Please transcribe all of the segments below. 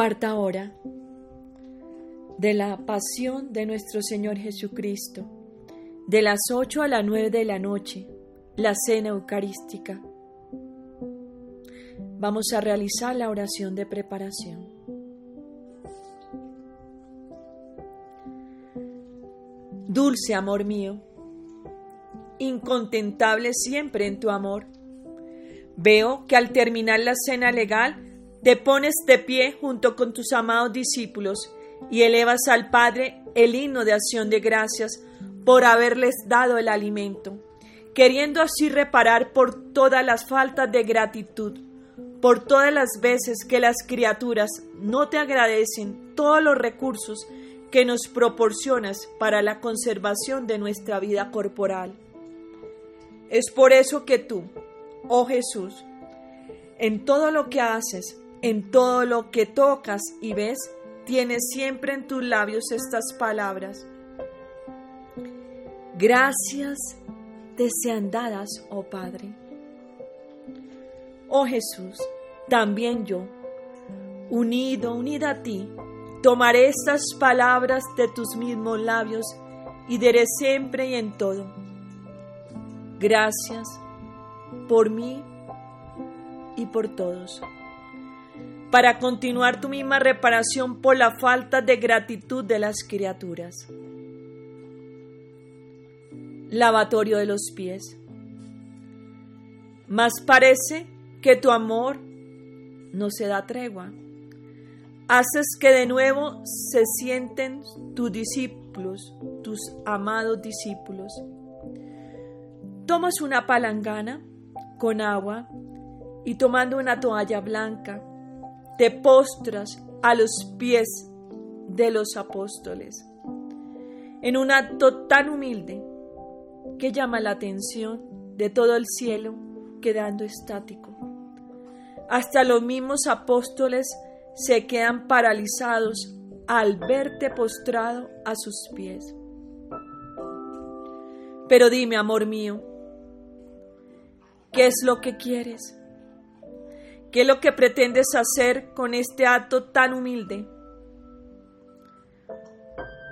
Cuarta hora de la pasión de nuestro Señor Jesucristo, de las ocho a las nueve de la noche, la cena eucarística. Vamos a realizar la oración de preparación. Dulce amor mío, incontentable siempre en tu amor, veo que al terminar la cena legal te pones de pie junto con tus amados discípulos y elevas al Padre el himno de acción de gracias por haberles dado el alimento, queriendo así reparar por todas las faltas de gratitud, por todas las veces que las criaturas no te agradecen todos los recursos que nos proporcionas para la conservación de nuestra vida corporal. Es por eso que tú, oh Jesús, en todo lo que haces, en todo lo que tocas y ves, tienes siempre en tus labios estas palabras. Gracias te sean dadas, oh Padre. Oh Jesús, también yo, unido, unida a ti, tomaré estas palabras de tus mismos labios y diré siempre y en todo. Gracias por mí y por todos para continuar tu misma reparación por la falta de gratitud de las criaturas. Lavatorio de los pies. Más parece que tu amor no se da tregua. Haces que de nuevo se sienten tus discípulos, tus amados discípulos. Tomas una palangana con agua y tomando una toalla blanca, te postras a los pies de los apóstoles en un acto tan humilde que llama la atención de todo el cielo quedando estático. Hasta los mismos apóstoles se quedan paralizados al verte postrado a sus pies. Pero dime, amor mío, ¿qué es lo que quieres? ¿Qué es lo que pretendes hacer con este acto tan humilde?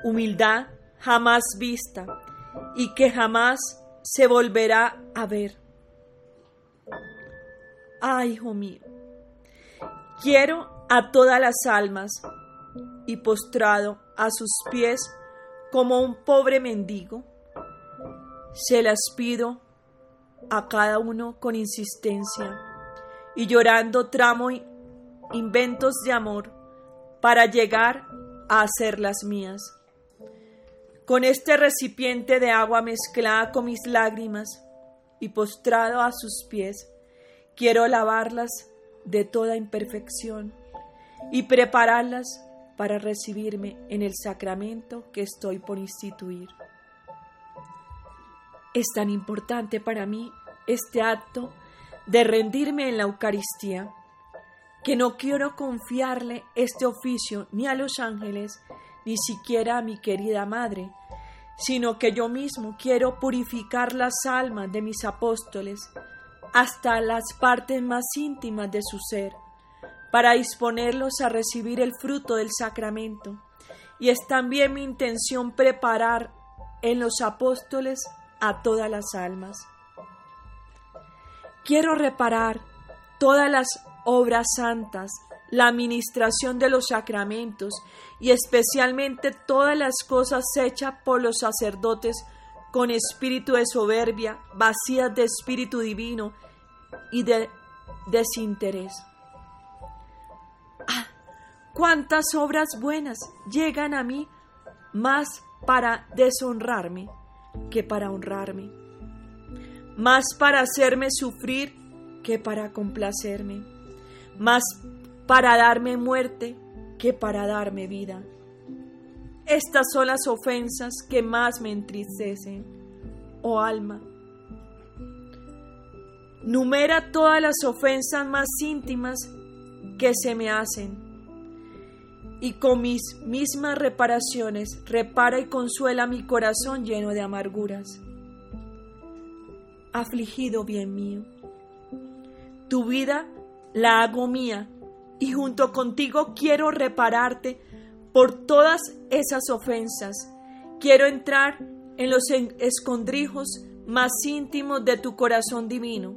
Humildad jamás vista y que jamás se volverá a ver. Ay, hijo mío, quiero a todas las almas y postrado a sus pies como un pobre mendigo, se las pido a cada uno con insistencia y llorando tramo inventos de amor para llegar a hacer las mías. Con este recipiente de agua mezclada con mis lágrimas y postrado a sus pies, quiero lavarlas de toda imperfección y prepararlas para recibirme en el sacramento que estoy por instituir. Es tan importante para mí este acto de rendirme en la Eucaristía, que no quiero confiarle este oficio ni a los ángeles, ni siquiera a mi querida Madre, sino que yo mismo quiero purificar las almas de mis apóstoles hasta las partes más íntimas de su ser, para disponerlos a recibir el fruto del sacramento. Y es también mi intención preparar en los apóstoles a todas las almas. Quiero reparar todas las obras santas, la administración de los sacramentos y especialmente todas las cosas hechas por los sacerdotes con espíritu de soberbia, vacías de espíritu divino y de desinterés. ¡Ah! ¿Cuántas obras buenas llegan a mí más para deshonrarme que para honrarme? Más para hacerme sufrir que para complacerme, más para darme muerte que para darme vida. Estas son las ofensas que más me entristecen, oh alma. Numera todas las ofensas más íntimas que se me hacen y con mis mismas reparaciones repara y consuela mi corazón lleno de amarguras afligido bien mío. Tu vida la hago mía y junto contigo quiero repararte por todas esas ofensas. Quiero entrar en los escondrijos más íntimos de tu corazón divino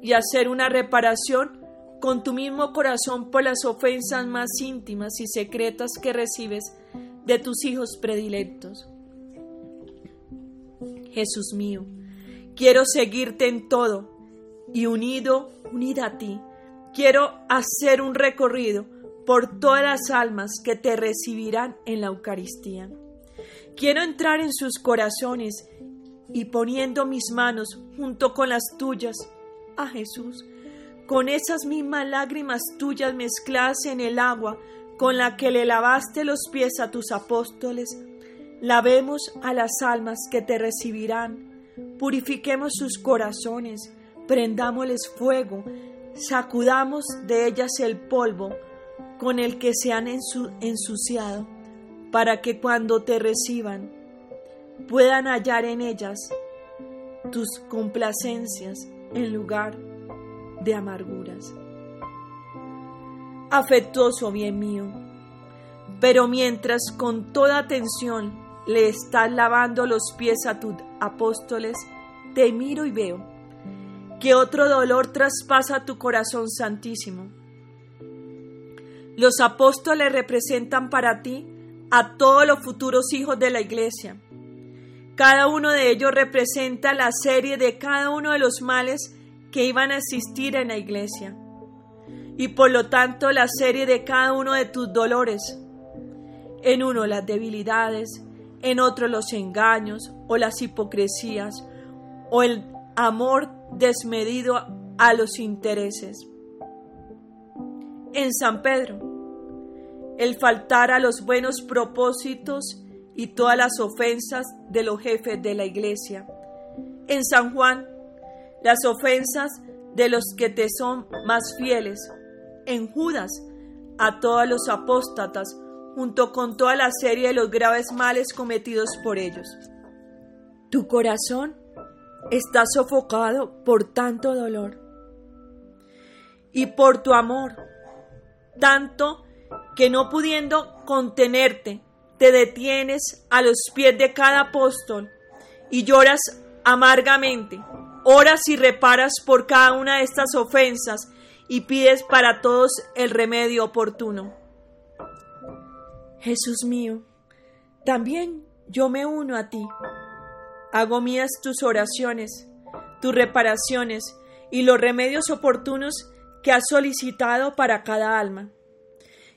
y hacer una reparación con tu mismo corazón por las ofensas más íntimas y secretas que recibes de tus hijos predilectos. Jesús mío, quiero seguirte en todo y unido, unida a ti, quiero hacer un recorrido por todas las almas que te recibirán en la Eucaristía. Quiero entrar en sus corazones y poniendo mis manos junto con las tuyas a Jesús, con esas mismas lágrimas tuyas mezcladas en el agua con la que le lavaste los pies a tus apóstoles, lavemos a las almas que te recibirán, purifiquemos sus corazones, prendámosles fuego, sacudamos de ellas el polvo con el que se han ensuciado, para que cuando te reciban puedan hallar en ellas tus complacencias en lugar de amarguras. Afectuoso bien mío, pero mientras con toda atención le estás lavando los pies a tus apóstoles, te miro y veo que otro dolor traspasa tu corazón santísimo. Los apóstoles representan para ti a todos los futuros hijos de la iglesia. Cada uno de ellos representa la serie de cada uno de los males que iban a existir en la iglesia y por lo tanto la serie de cada uno de tus dolores. En uno las debilidades, en otro los engaños o las hipocresías o el amor desmedido a los intereses. En San Pedro, el faltar a los buenos propósitos y todas las ofensas de los jefes de la iglesia. En San Juan, las ofensas de los que te son más fieles. En Judas, a todos los apóstatas, junto con toda la serie de los graves males cometidos por ellos. Tu corazón Estás sofocado por tanto dolor y por tu amor, tanto que no pudiendo contenerte, te detienes a los pies de cada apóstol y lloras amargamente, oras y reparas por cada una de estas ofensas y pides para todos el remedio oportuno. Jesús mío, también yo me uno a ti Hago mías tus oraciones, tus reparaciones y los remedios oportunos que has solicitado para cada alma.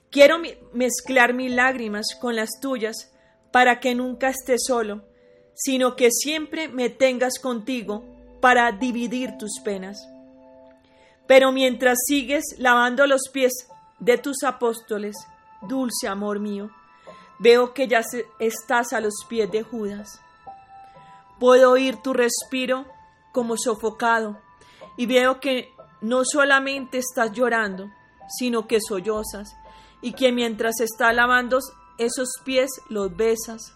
Quiero mezclar mis lágrimas con las tuyas para que nunca estés solo, sino que siempre me tengas contigo para dividir tus penas. Pero mientras sigues lavando los pies de tus apóstoles, dulce amor mío, veo que ya estás a los pies de Judas. Puedo oír tu respiro como sofocado. Y veo que no solamente estás llorando, sino que sollozas y que mientras estás lavando esos pies los besas,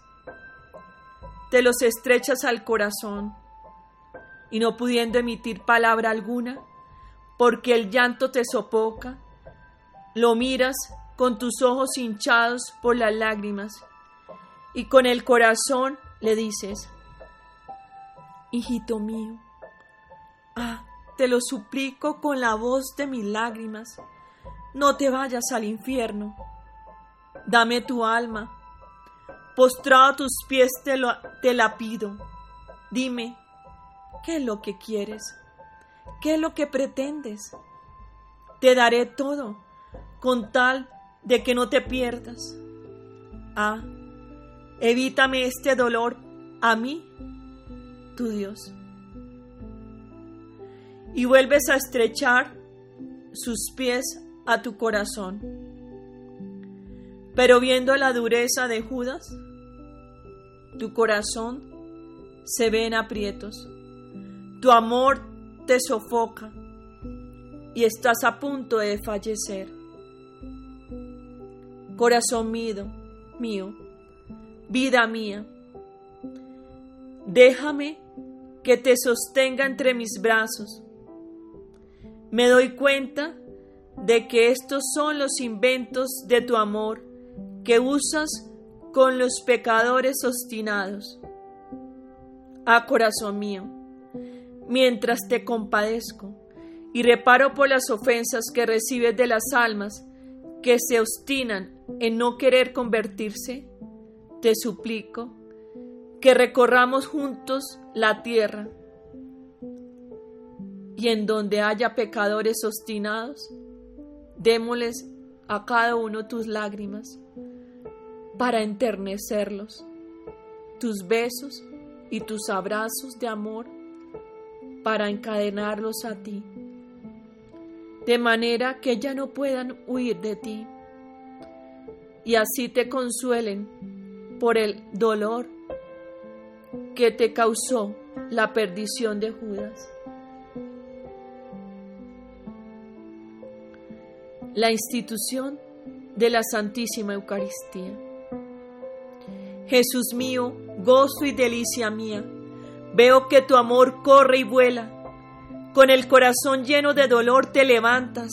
te los estrechas al corazón y no pudiendo emitir palabra alguna, porque el llanto te sofoca, lo miras con tus ojos hinchados por las lágrimas y con el corazón le dices, hijito mío. Ah, te lo suplico con la voz de mis lágrimas. No te vayas al infierno. Dame tu alma. Postrado a tus pies te, te la pido. Dime, ¿qué es lo que quieres? ¿Qué es lo que pretendes? Te daré todo, con tal de que no te pierdas. Ah, evítame este dolor a mí Dios. Y vuelves a estrechar sus pies a tu corazón. Pero viendo la dureza de Judas, tu corazón se ve en aprietos. Tu amor te sofoca y estás a punto de fallecer. Corazón mío, mío, vida mía, déjame que te sostenga entre mis brazos. Me doy cuenta de que estos son los inventos de tu amor que usas con los pecadores obstinados. Ah, corazón mío, mientras te compadezco y reparo por las ofensas que recibes de las almas que se obstinan en no querer convertirse, te suplico que recorramos juntos la tierra. Y en donde haya pecadores obstinados, démosles a cada uno tus lágrimas para enternecerlos, tus besos y tus abrazos de amor para encadenarlos a ti, de manera que ya no puedan huir de ti. Y así te consuelen por el dolor que te causó la perdición de Judas. La institución de la Santísima Eucaristía. Jesús mío, gozo y delicia mía, veo que tu amor corre y vuela, con el corazón lleno de dolor te levantas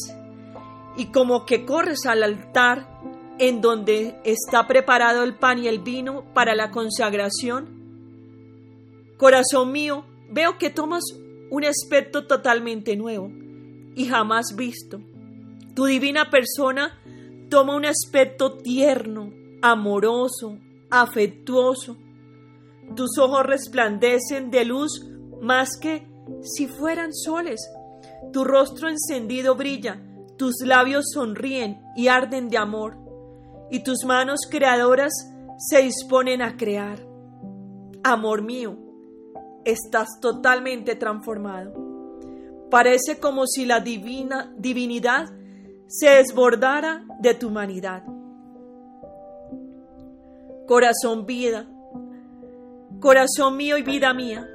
y como que corres al altar en donde está preparado el pan y el vino para la consagración? Corazón mío, veo que tomas un aspecto totalmente nuevo y jamás visto. Tu divina persona toma un aspecto tierno, amoroso, afectuoso. Tus ojos resplandecen de luz más que si fueran soles. Tu rostro encendido brilla, tus labios sonríen y arden de amor y tus manos creadoras se disponen a crear. Amor mío, estás totalmente transformado. Parece como si la divina divinidad se desbordara de tu humanidad. Corazón vida, corazón mío y vida mía,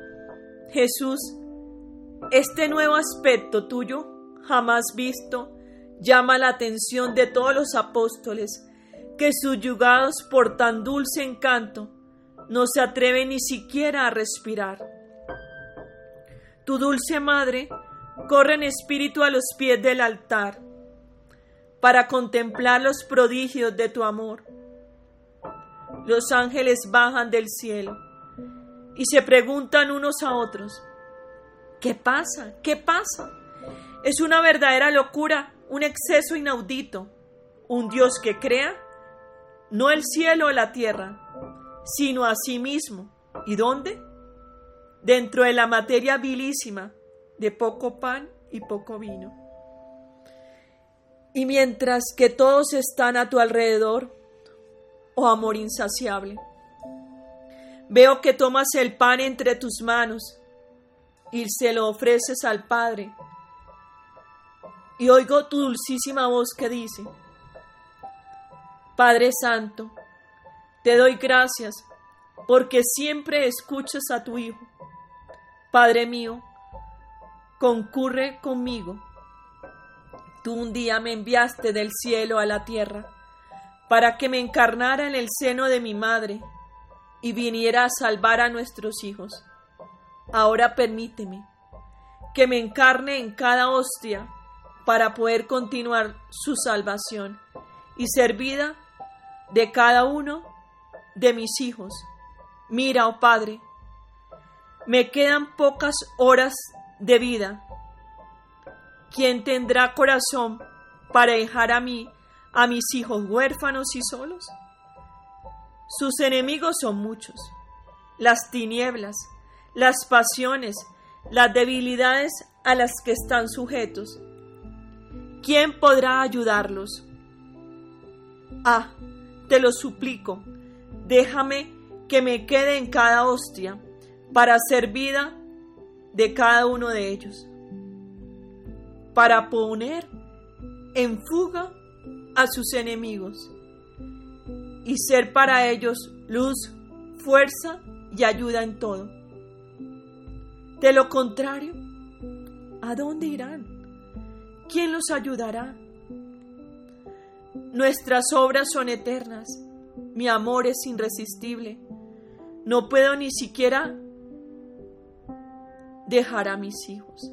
Jesús, este nuevo aspecto tuyo, jamás visto, llama la atención de todos los apóstoles que subyugados por tan dulce encanto no se atreven ni siquiera a respirar. Tu dulce madre corre en espíritu a los pies del altar para contemplar los prodigios de tu amor. Los ángeles bajan del cielo y se preguntan unos a otros, ¿qué pasa? ¿Qué pasa? Es una verdadera locura, un exceso inaudito, un Dios que crea no el cielo o la tierra, sino a sí mismo. ¿Y dónde? Dentro de la materia vilísima de poco pan y poco vino. Y mientras que todos están a tu alrededor, oh amor insaciable, veo que tomas el pan entre tus manos y se lo ofreces al Padre. Y oigo tu dulcísima voz que dice, Padre Santo, te doy gracias porque siempre escuchas a tu Hijo. Padre mío, concurre conmigo. Tú un día me enviaste del cielo a la tierra para que me encarnara en el seno de mi madre y viniera a salvar a nuestros hijos. Ahora permíteme que me encarne en cada hostia para poder continuar su salvación y ser vida de cada uno de mis hijos. Mira, oh Padre, me quedan pocas horas de vida. ¿Quién tendrá corazón para dejar a mí, a mis hijos huérfanos y solos? Sus enemigos son muchos, las tinieblas, las pasiones, las debilidades a las que están sujetos. ¿Quién podrá ayudarlos? Ah, te lo suplico, déjame que me quede en cada hostia para hacer vida de cada uno de ellos, para poner en fuga a sus enemigos y ser para ellos luz, fuerza y ayuda en todo. De lo contrario, ¿a dónde irán? ¿Quién los ayudará? Nuestras obras son eternas. Mi amor es irresistible. No puedo ni siquiera dejar a mis hijos.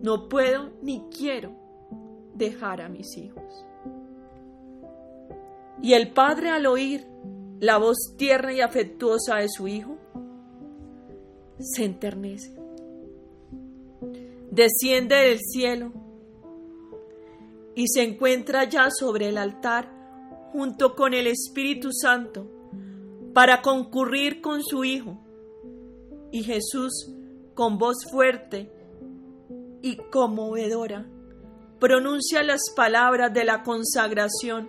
No puedo ni quiero dejar a mis hijos. Y el padre al oír la voz tierna y afectuosa de su hijo, se enternece. Desciende del cielo y se encuentra ya sobre el altar junto con el Espíritu Santo para concurrir con su Hijo. Y Jesús, con voz fuerte y conmovedora, pronuncia las palabras de la consagración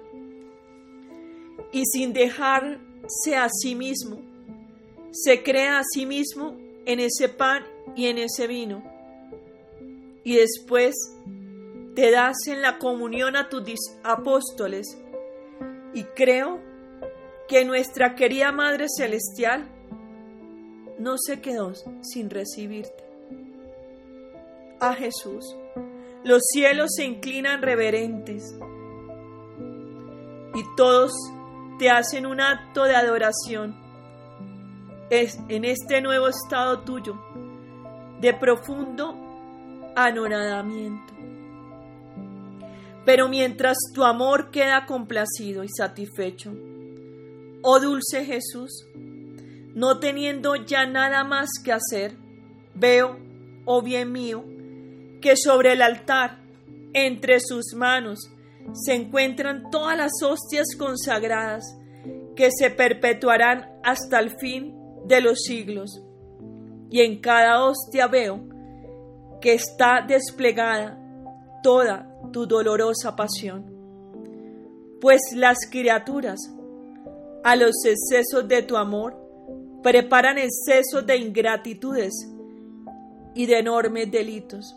y sin dejarse a sí mismo, se crea a sí mismo en ese pan y en ese vino. Y después te das en la comunión a tus apóstoles. Y creo que nuestra querida Madre Celestial no se quedó sin recibirte. A Jesús, los cielos se inclinan reverentes y todos te hacen un acto de adoración es en este nuevo estado tuyo de profundo anonadamiento. Pero mientras tu amor queda complacido y satisfecho, oh dulce Jesús, no teniendo ya nada más que hacer, veo, oh bien mío, que sobre el altar, entre sus manos, se encuentran todas las hostias consagradas que se perpetuarán hasta el fin de los siglos. Y en cada hostia veo que está desplegada toda tu dolorosa pasión. Pues las criaturas, a los excesos de tu amor, preparan excesos de ingratitudes y de enormes delitos.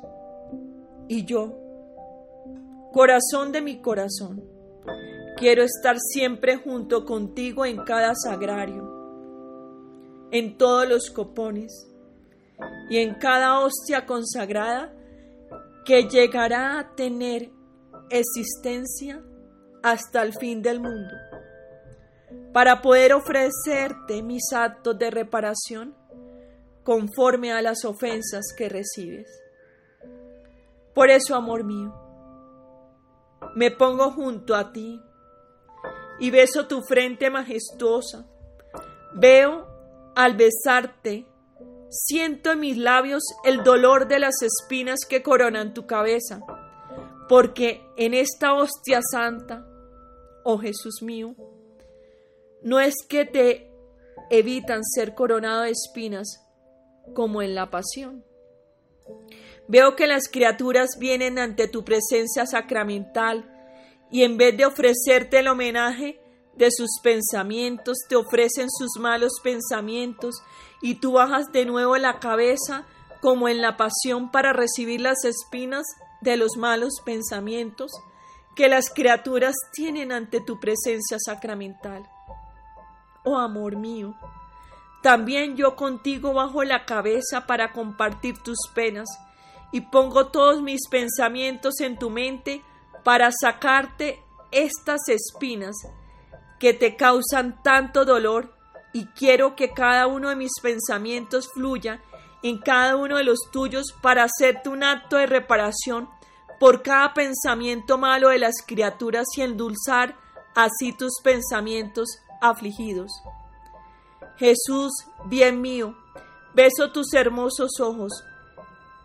Y yo, corazón de mi corazón, quiero estar siempre junto contigo en cada sagrario en todos los copones y en cada hostia consagrada que llegará a tener existencia hasta el fin del mundo, para poder ofrecerte mis actos de reparación conforme a las ofensas que recibes. Por eso, amor mío, me pongo junto a ti y beso tu frente majestuosa. Veo al besarte, siento en mis labios el dolor de las espinas que coronan tu cabeza, porque en esta hostia santa, oh Jesús mío, no es que te evitan ser coronado de espinas como en la pasión. Veo que las criaturas vienen ante tu presencia sacramental y en vez de ofrecerte el homenaje, de sus pensamientos, te ofrecen sus malos pensamientos y tú bajas de nuevo la cabeza como en la pasión para recibir las espinas de los malos pensamientos que las criaturas tienen ante tu presencia sacramental. Oh amor mío, también yo contigo bajo la cabeza para compartir tus penas y pongo todos mis pensamientos en tu mente para sacarte estas espinas que te causan tanto dolor y quiero que cada uno de mis pensamientos fluya en cada uno de los tuyos para hacerte un acto de reparación por cada pensamiento malo de las criaturas y endulzar así tus pensamientos afligidos. Jesús, bien mío, beso tus hermosos ojos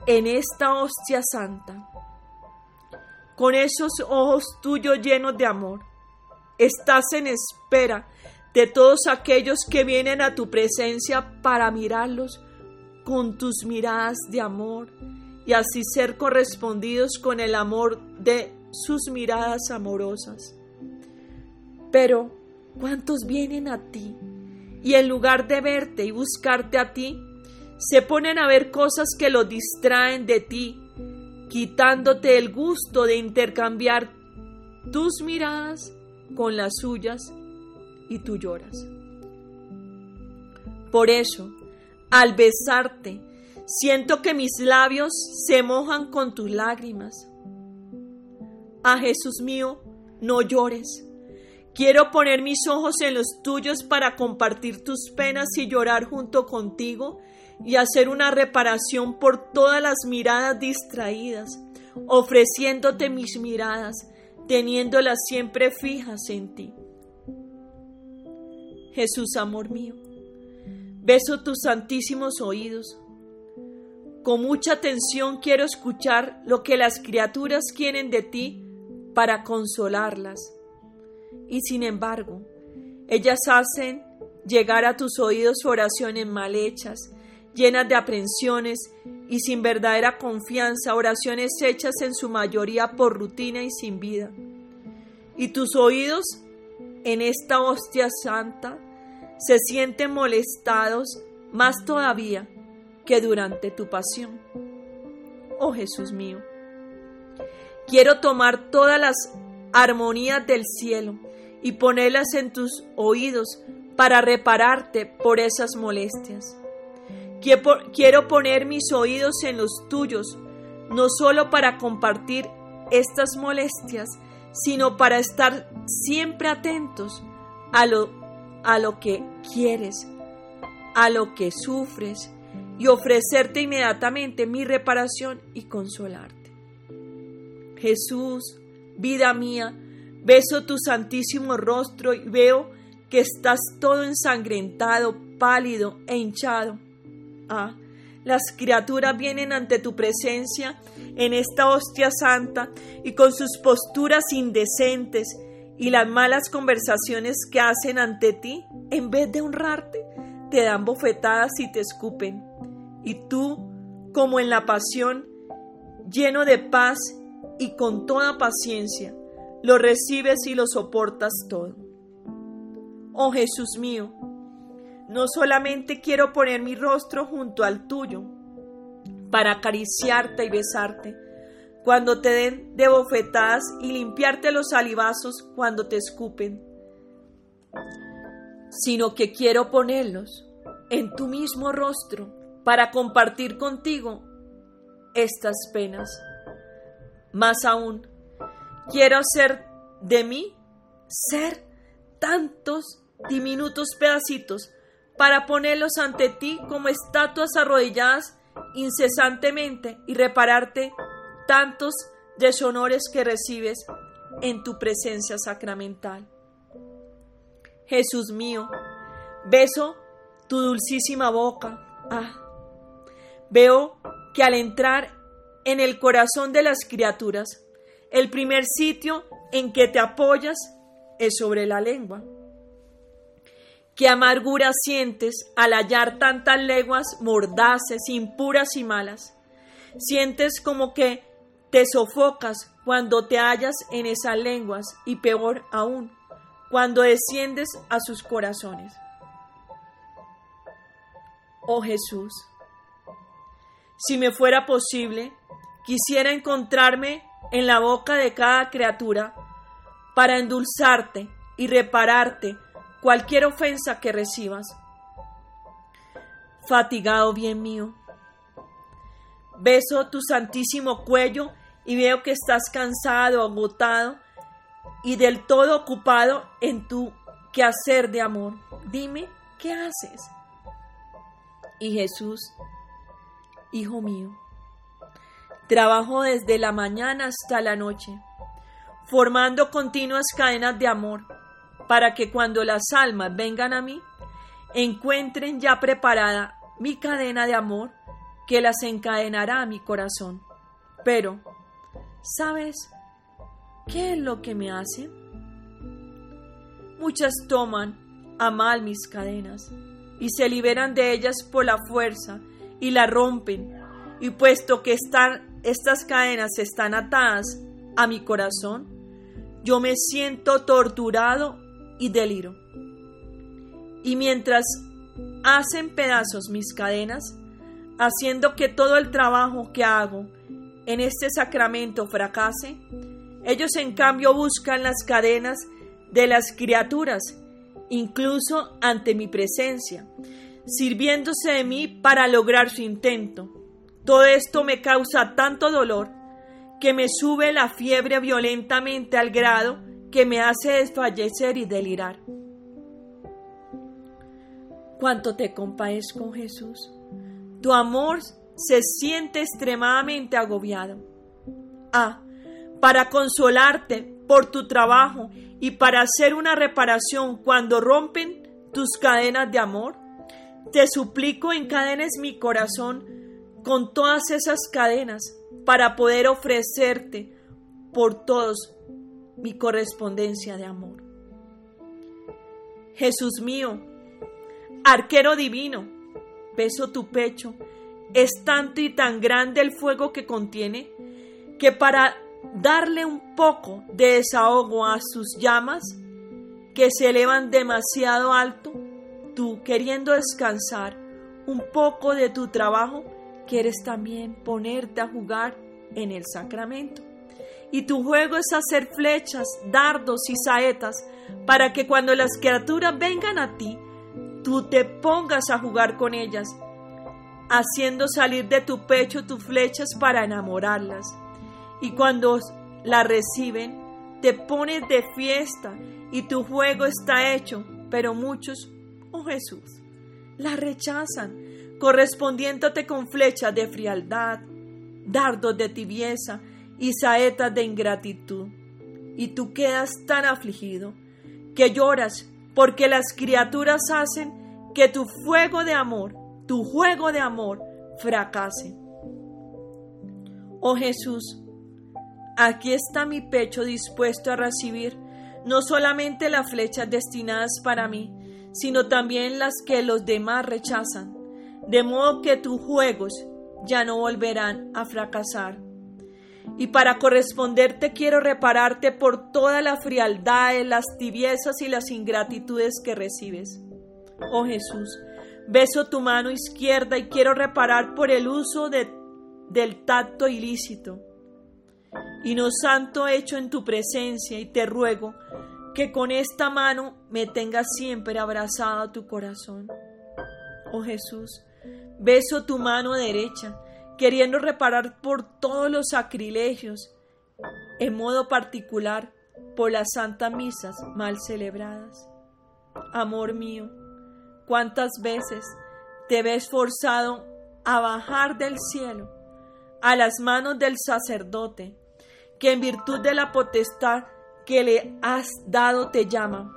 en esta hostia santa, con esos ojos tuyos llenos de amor Estás en espera de todos aquellos que vienen a tu presencia para mirarlos con tus miradas de amor y así ser correspondidos con el amor de sus miradas amorosas. Pero, ¿cuántos vienen a ti y en lugar de verte y buscarte a ti, se ponen a ver cosas que los distraen de ti, quitándote el gusto de intercambiar tus miradas con las suyas y tú lloras. Por eso, al besarte, siento que mis labios se mojan con tus lágrimas. Ah, Jesús mío, no llores. Quiero poner mis ojos en los tuyos para compartir tus penas y llorar junto contigo y hacer una reparación por todas las miradas distraídas, ofreciéndote mis miradas, teniéndolas siempre fijas en ti. Jesús, amor mío, beso tus santísimos oídos. Con mucha atención quiero escuchar lo que las criaturas quieren de ti para consolarlas. Y sin embargo, ellas hacen llegar a tus oídos oraciones mal hechas, llenas de aprensiones y sin verdadera confianza, oraciones hechas en su mayoría por rutina y sin vida. Y tus oídos en esta hostia santa se sienten molestados más todavía que durante tu pasión. Oh Jesús mío, quiero tomar todas las armonías del cielo y ponerlas en tus oídos para repararte por esas molestias. Quiero poner mis oídos en los tuyos, no solo para compartir estas molestias, sino para estar siempre atentos a lo, a lo que quieres, a lo que sufres y ofrecerte inmediatamente mi reparación y consolarte. Jesús, vida mía, beso tu santísimo rostro y veo que estás todo ensangrentado, pálido e hinchado. Ah, las criaturas vienen ante tu presencia en esta hostia santa y con sus posturas indecentes y las malas conversaciones que hacen ante ti, en vez de honrarte, te dan bofetadas y te escupen. Y tú, como en la pasión, lleno de paz y con toda paciencia, lo recibes y lo soportas todo. Oh Jesús mío, no solamente quiero poner mi rostro junto al tuyo para acariciarte y besarte cuando te den de bofetadas y limpiarte los salivazos cuando te escupen, sino que quiero ponerlos en tu mismo rostro para compartir contigo estas penas. Más aún, quiero hacer de mí ser tantos diminutos pedacitos para ponerlos ante ti como estatuas arrodilladas incesantemente y repararte tantos deshonores que recibes en tu presencia sacramental. Jesús mío, beso tu dulcísima boca. Ah, veo que al entrar en el corazón de las criaturas, el primer sitio en que te apoyas es sobre la lengua. ¿Qué amargura sientes al hallar tantas leguas mordaces, impuras y malas? Sientes como que te sofocas cuando te hallas en esas lenguas y peor aún, cuando desciendes a sus corazones. Oh Jesús, si me fuera posible, quisiera encontrarme en la boca de cada criatura para endulzarte y repararte cualquier ofensa que recibas. Fatigado bien mío, beso tu santísimo cuello y veo que estás cansado, agotado y del todo ocupado en tu quehacer de amor. Dime, ¿qué haces? Y Jesús, Hijo mío, trabajo desde la mañana hasta la noche, formando continuas cadenas de amor para que cuando las almas vengan a mí, encuentren ya preparada mi cadena de amor que las encadenará a mi corazón. Pero, ¿sabes qué es lo que me hace? Muchas toman a mal mis cadenas y se liberan de ellas por la fuerza y la rompen. Y puesto que están, estas cadenas están atadas a mi corazón, yo me siento torturado y deliro. Y mientras hacen pedazos mis cadenas, haciendo que todo el trabajo que hago en este sacramento fracase, ellos en cambio buscan las cadenas de las criaturas, incluso ante mi presencia, sirviéndose de mí para lograr su intento. Todo esto me causa tanto dolor que me sube la fiebre violentamente al grado que me hace desfallecer y delirar. Cuánto te compadezco, Jesús. Tu amor se siente extremadamente agobiado. A. Para consolarte por tu trabajo y para hacer una reparación cuando rompen tus cadenas de amor. Te suplico encadenes mi corazón con todas esas cadenas para poder ofrecerte por todos mi correspondencia de amor. Jesús mío, arquero divino, beso tu pecho, es tanto y tan grande el fuego que contiene, que para darle un poco de desahogo a sus llamas, que se elevan demasiado alto, tú queriendo descansar un poco de tu trabajo, quieres también ponerte a jugar en el sacramento. Y tu juego es hacer flechas, dardos y saetas para que cuando las criaturas vengan a ti, tú te pongas a jugar con ellas, haciendo salir de tu pecho tus flechas para enamorarlas. Y cuando la reciben, te pones de fiesta y tu juego está hecho, pero muchos, oh Jesús, la rechazan, correspondiéndote con flechas de frialdad, dardos de tibieza y saetas de ingratitud. Y tú quedas tan afligido que lloras porque las criaturas hacen que tu fuego de amor, tu juego de amor, fracase. Oh Jesús, aquí está mi pecho dispuesto a recibir no solamente las flechas destinadas para mí, sino también las que los demás rechazan, de modo que tus juegos ya no volverán a fracasar y para corresponderte quiero repararte por toda la frialdad, las tibiezas y las ingratitudes que recibes. Oh Jesús, beso tu mano izquierda y quiero reparar por el uso de, del tacto ilícito. Y no santo hecho en tu presencia y te ruego que con esta mano me tengas siempre abrazado a tu corazón. Oh Jesús, beso tu mano derecha queriendo reparar por todos los sacrilegios, en modo particular por las santas misas mal celebradas. Amor mío, cuántas veces te ves forzado a bajar del cielo a las manos del sacerdote, que en virtud de la potestad que le has dado te llama,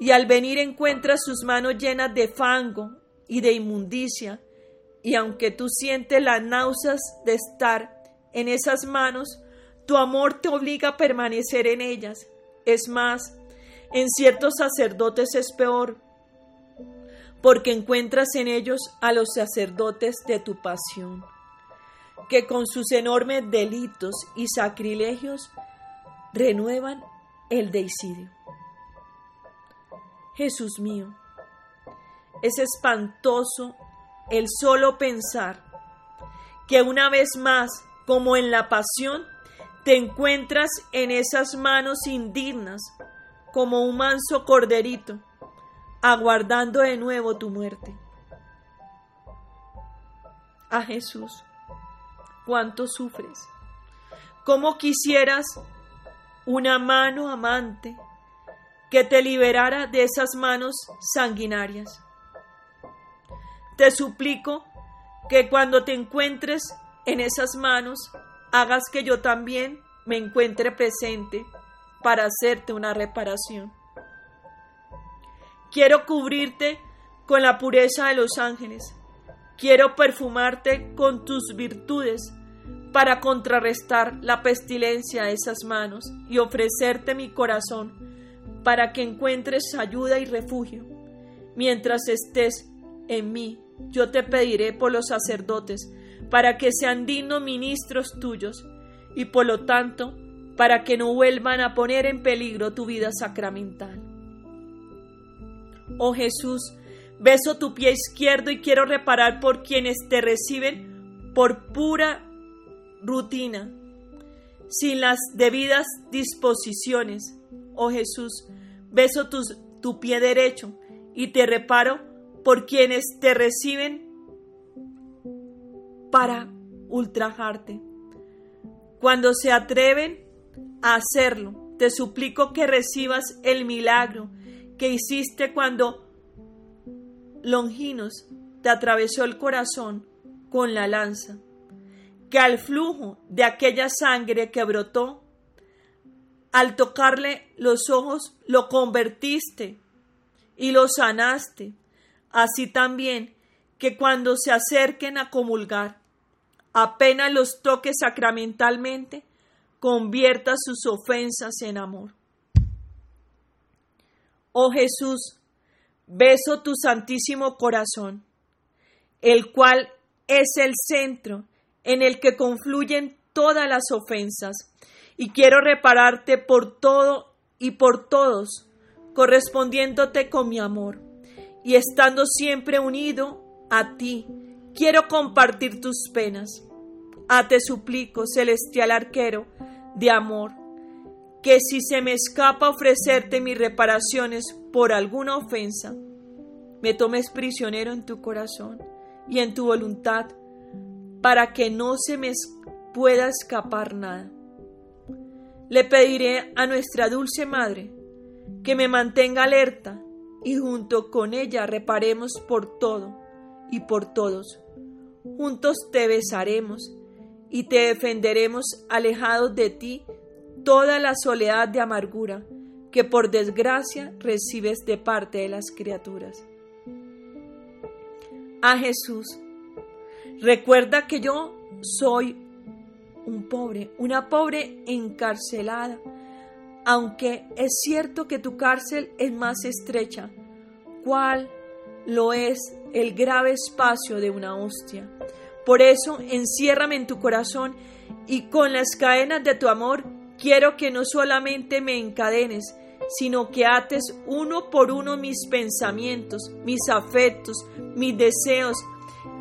y al venir encuentras sus manos llenas de fango y de inmundicia, y aunque tú sientes las náuseas de estar en esas manos, tu amor te obliga a permanecer en ellas. Es más, en ciertos sacerdotes es peor, porque encuentras en ellos a los sacerdotes de tu pasión, que con sus enormes delitos y sacrilegios renuevan el deicidio. Jesús mío, es espantoso el solo pensar que una vez más, como en la pasión, te encuentras en esas manos indignas, como un manso corderito, aguardando de nuevo tu muerte. A Jesús, cuánto sufres, cómo quisieras una mano amante que te liberara de esas manos sanguinarias. Te suplico que cuando te encuentres en esas manos, hagas que yo también me encuentre presente para hacerte una reparación. Quiero cubrirte con la pureza de los ángeles. Quiero perfumarte con tus virtudes para contrarrestar la pestilencia de esas manos y ofrecerte mi corazón para que encuentres ayuda y refugio mientras estés en mí yo te pediré por los sacerdotes, para que sean dignos ministros tuyos, y por lo tanto, para que no vuelvan a poner en peligro tu vida sacramental. Oh Jesús, beso tu pie izquierdo y quiero reparar por quienes te reciben por pura rutina, sin las debidas disposiciones. Oh Jesús, beso tu pie derecho y te reparo por quienes te reciben para ultrajarte. Cuando se atreven a hacerlo, te suplico que recibas el milagro que hiciste cuando Longinos te atravesó el corazón con la lanza, que al flujo de aquella sangre que brotó, al tocarle los ojos lo convertiste y lo sanaste, así también que cuando se acerquen a comulgar, apenas los toque sacramentalmente, convierta sus ofensas en amor. Oh Jesús, beso tu santísimo corazón, el cual es el centro en el que confluyen todas las ofensas, y quiero repararte por todo y por todos, correspondiéndote con mi amor, y estando siempre unido a ti, quiero compartir tus penas. A te suplico, celestial arquero de amor, que si se me escapa ofrecerte mis reparaciones por alguna ofensa, me tomes prisionero en tu corazón y en tu voluntad, para que no se me pueda escapar nada. Le pediré a nuestra dulce Madre que me mantenga alerta y junto con ella reparemos por todo y por todos. Juntos te besaremos y te defenderemos alejados de ti toda la soledad de amargura que por desgracia recibes de parte de las criaturas. A Jesús, recuerda que yo soy un pobre, una pobre encarcelada, aunque es cierto que tu cárcel es más estrecha, ¿cuál lo es el grave espacio de una hostia? Por eso, enciérrame en tu corazón y con las cadenas de tu amor quiero que no solamente me encadenes, sino que ates uno por uno mis pensamientos, mis afectos, mis deseos,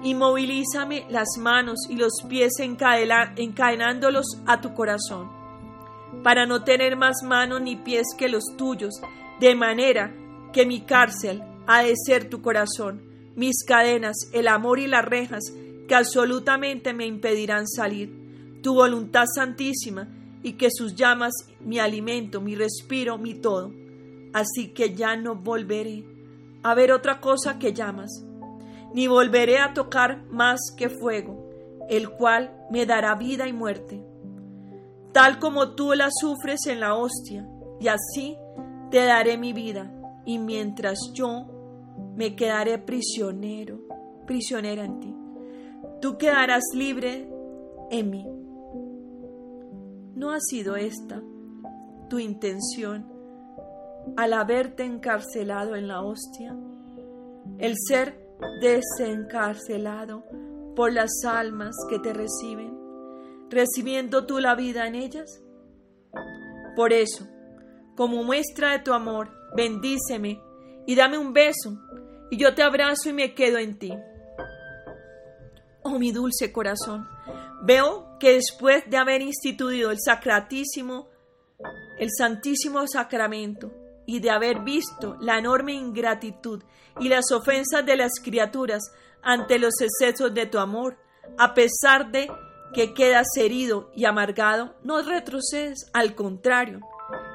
y movilízame las manos y los pies encadenándolos a tu corazón, para no tener más manos ni pies que los tuyos, de manera que mi cárcel ha de ser tu corazón, mis cadenas, el amor y las rejas, que absolutamente me impedirán salir, tu voluntad santísima, y que sus llamas mi alimento, mi respiro, mi todo. Así que ya no volveré a ver otra cosa que llamas, ni volveré a tocar más que fuego, el cual me dará vida y muerte, tal como tú la sufres en la hostia, y así te daré mi vida, y mientras yo me quedaré prisionero, prisionera en ti tú quedarás libre en mí. ¿No ha sido esta tu intención al haberte encarcelado en la hostia? El ser desencarcelado por las almas que te reciben, recibiendo tú la vida en ellas? Por eso, como muestra de tu amor, bendíceme y dame un beso, y yo te abrazo y me quedo en ti. Oh mi dulce corazón, veo que después de haber instituido el sacratísimo, el santísimo sacramento, y de haber visto la enorme ingratitud y las ofensas de las criaturas ante los excesos de tu amor, a pesar de que quedas herido y amargado, no retrocedes, al contrario,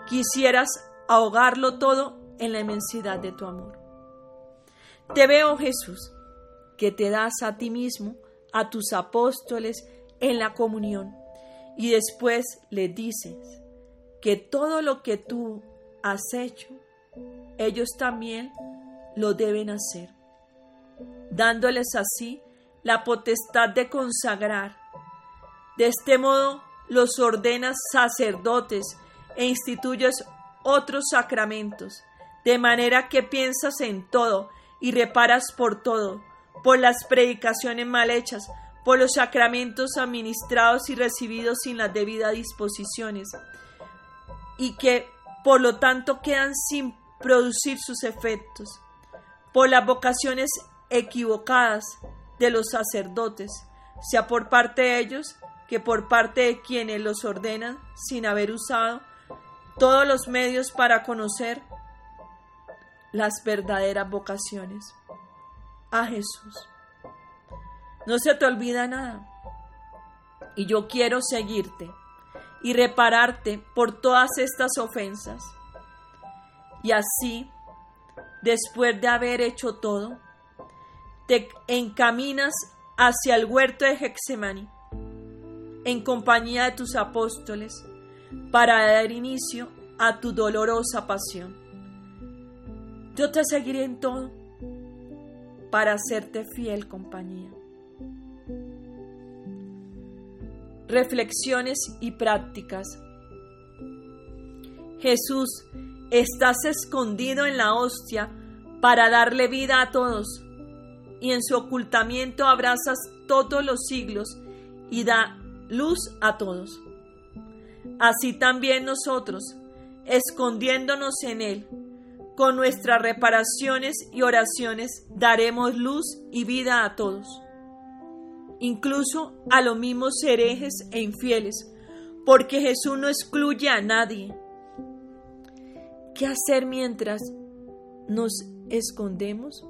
quisieras ahogarlo todo en la inmensidad de tu amor. Te veo, Jesús, que te das a ti mismo a tus apóstoles en la comunión y después le dices que todo lo que tú has hecho, ellos también lo deben hacer, dándoles así la potestad de consagrar. De este modo los ordenas sacerdotes e instituyes otros sacramentos, de manera que piensas en todo y reparas por todo, por las predicaciones mal hechas, por los sacramentos administrados y recibidos sin las debidas disposiciones, y que por lo tanto quedan sin producir sus efectos, por las vocaciones equivocadas de los sacerdotes, sea por parte de ellos que por parte de quienes los ordenan sin haber usado todos los medios para conocer las verdaderas vocaciones a Jesús. No se te olvida nada. Y yo quiero seguirte y repararte por todas estas ofensas. Y así, después de haber hecho todo, te encaminas hacia el huerto de Hexemani, en compañía de tus apóstoles para dar inicio a tu dolorosa pasión. Yo te seguiré en todo para hacerte fiel compañía. Reflexiones y prácticas. Jesús, estás escondido en la hostia para darle vida a todos, y en su ocultamiento abrazas todos los siglos y da luz a todos. Así también nosotros, escondiéndonos en Él, con nuestras reparaciones y oraciones daremos luz y vida a todos, incluso a los mismos herejes e infieles, porque Jesús no excluye a nadie. ¿Qué hacer mientras nos escondemos?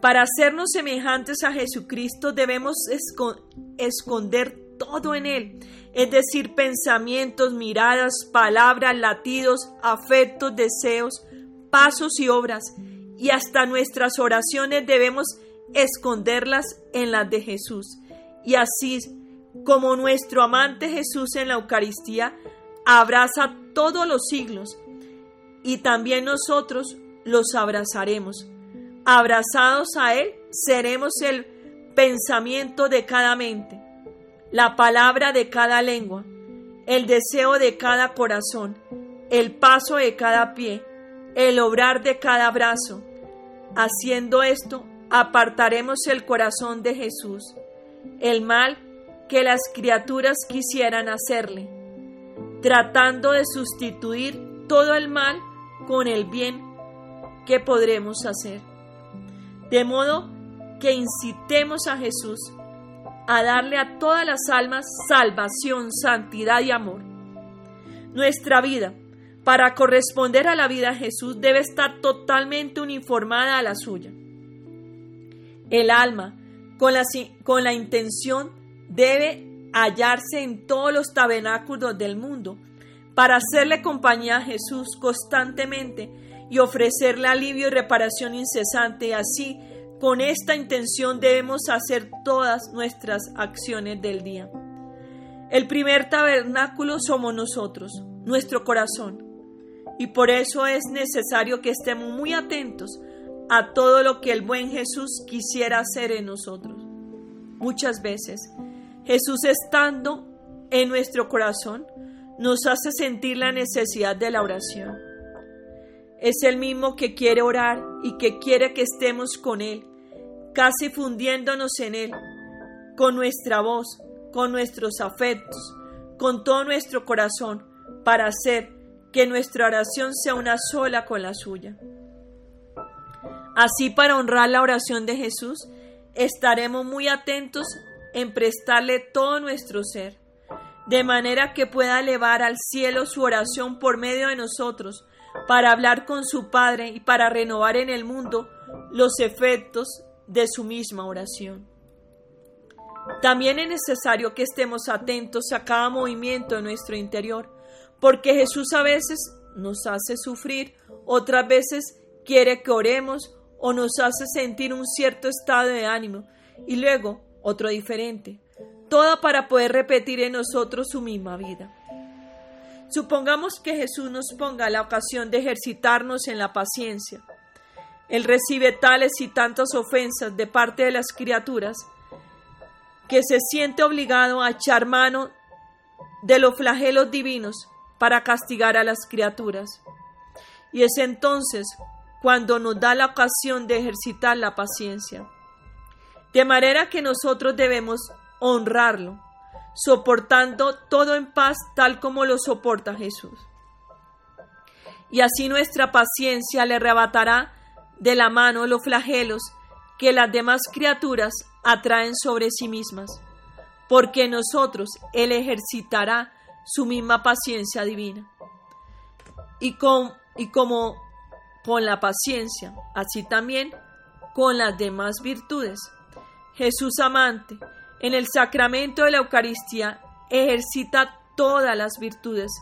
Para hacernos semejantes a Jesucristo debemos esconder todo en Él, es decir, pensamientos, miradas, palabras, latidos, afectos, deseos, pasos y obras, y hasta nuestras oraciones debemos esconderlas en las de Jesús. Y así como nuestro amante Jesús en la Eucaristía abraza todos los siglos, y también nosotros los abrazaremos. Abrazados a Él seremos el pensamiento de cada mente la palabra de cada lengua, el deseo de cada corazón, el paso de cada pie, el obrar de cada brazo. Haciendo esto, apartaremos el corazón de Jesús, el mal que las criaturas quisieran hacerle, tratando de sustituir todo el mal con el bien que podremos hacer. De modo que incitemos a Jesús a darle a todas las almas salvación, santidad y amor. Nuestra vida, para corresponder a la vida de Jesús, debe estar totalmente uniformada a la suya. El alma, con la, con la intención, debe hallarse en todos los tabernáculos del mundo para hacerle compañía a Jesús constantemente y ofrecerle alivio y reparación incesante, así con esta intención debemos hacer todas nuestras acciones del día. El primer tabernáculo somos nosotros, nuestro corazón. Y por eso es necesario que estemos muy atentos a todo lo que el buen Jesús quisiera hacer en nosotros. Muchas veces, Jesús estando en nuestro corazón, nos hace sentir la necesidad de la oración. Es el mismo que quiere orar y que quiere que estemos con Él casi fundiéndonos en Él, con nuestra voz, con nuestros afectos, con todo nuestro corazón, para hacer que nuestra oración sea una sola con la suya. Así para honrar la oración de Jesús, estaremos muy atentos en prestarle todo nuestro ser, de manera que pueda elevar al cielo su oración por medio de nosotros, para hablar con su Padre y para renovar en el mundo los efectos de su misma oración. También es necesario que estemos atentos a cada movimiento de nuestro interior, porque Jesús a veces nos hace sufrir, otras veces quiere que oremos o nos hace sentir un cierto estado de ánimo y luego otro diferente, toda para poder repetir en nosotros su misma vida. Supongamos que Jesús nos ponga la ocasión de ejercitarnos en la paciencia, él recibe tales y tantas ofensas de parte de las criaturas que se siente obligado a echar mano de los flagelos divinos para castigar a las criaturas. Y es entonces cuando nos da la ocasión de ejercitar la paciencia. De manera que nosotros debemos honrarlo, soportando todo en paz tal como lo soporta Jesús. Y así nuestra paciencia le arrebatará de la mano los flagelos que las demás criaturas atraen sobre sí mismas, porque nosotros Él ejercitará su misma paciencia divina. Y, con, y como con la paciencia, así también con las demás virtudes. Jesús amante, en el sacramento de la Eucaristía, ejercita todas las virtudes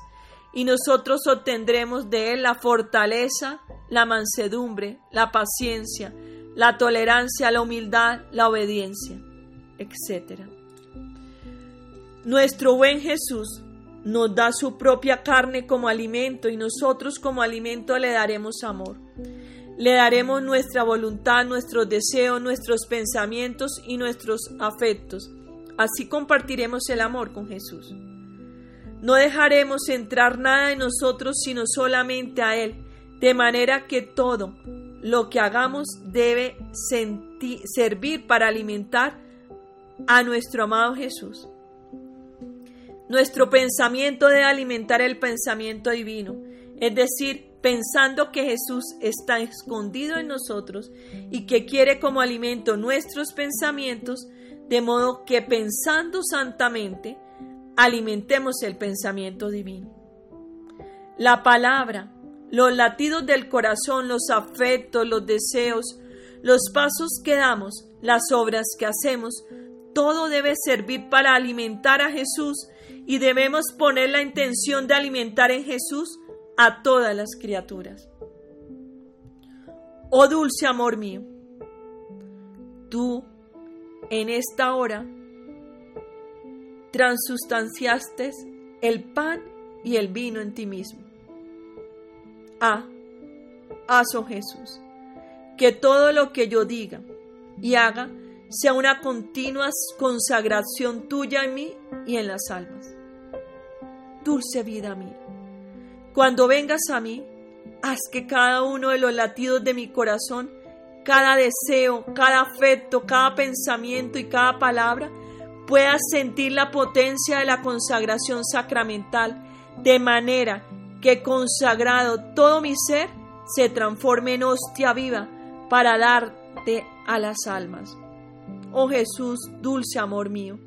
y nosotros obtendremos de Él la fortaleza, la mansedumbre, la paciencia, la tolerancia, la humildad, la obediencia, etc. Nuestro buen Jesús nos da su propia carne como alimento y nosotros como alimento le daremos amor. Le daremos nuestra voluntad, nuestros deseos, nuestros pensamientos y nuestros afectos. Así compartiremos el amor con Jesús. No dejaremos entrar nada en nosotros sino solamente a Él, de manera que todo lo que hagamos debe servir para alimentar a nuestro amado Jesús. Nuestro pensamiento debe alimentar el pensamiento divino, es decir, pensando que Jesús está escondido en nosotros y que quiere como alimento nuestros pensamientos, de modo que pensando santamente, alimentemos el pensamiento divino. La palabra, los latidos del corazón, los afectos, los deseos, los pasos que damos, las obras que hacemos, todo debe servir para alimentar a Jesús y debemos poner la intención de alimentar en Jesús a todas las criaturas. Oh dulce amor mío, tú en esta hora transustanciaste el pan y el vino en ti mismo. Ah, aso oh Jesús, que todo lo que yo diga y haga sea una continua consagración tuya en mí y en las almas. Dulce vida mía, cuando vengas a mí, haz que cada uno de los latidos de mi corazón, cada deseo, cada afecto, cada pensamiento y cada palabra pueda sentir la potencia de la consagración sacramental, de manera que consagrado todo mi ser se transforme en hostia viva para darte a las almas. Oh Jesús, dulce amor mío,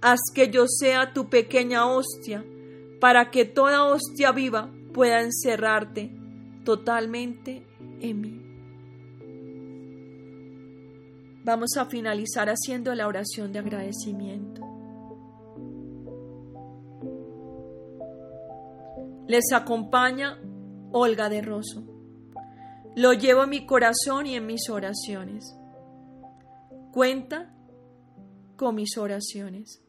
haz que yo sea tu pequeña hostia, para que toda hostia viva pueda encerrarte totalmente en mí. Vamos a finalizar haciendo la oración de agradecimiento. Les acompaña Olga de Rosso. Lo llevo en mi corazón y en mis oraciones. Cuenta con mis oraciones.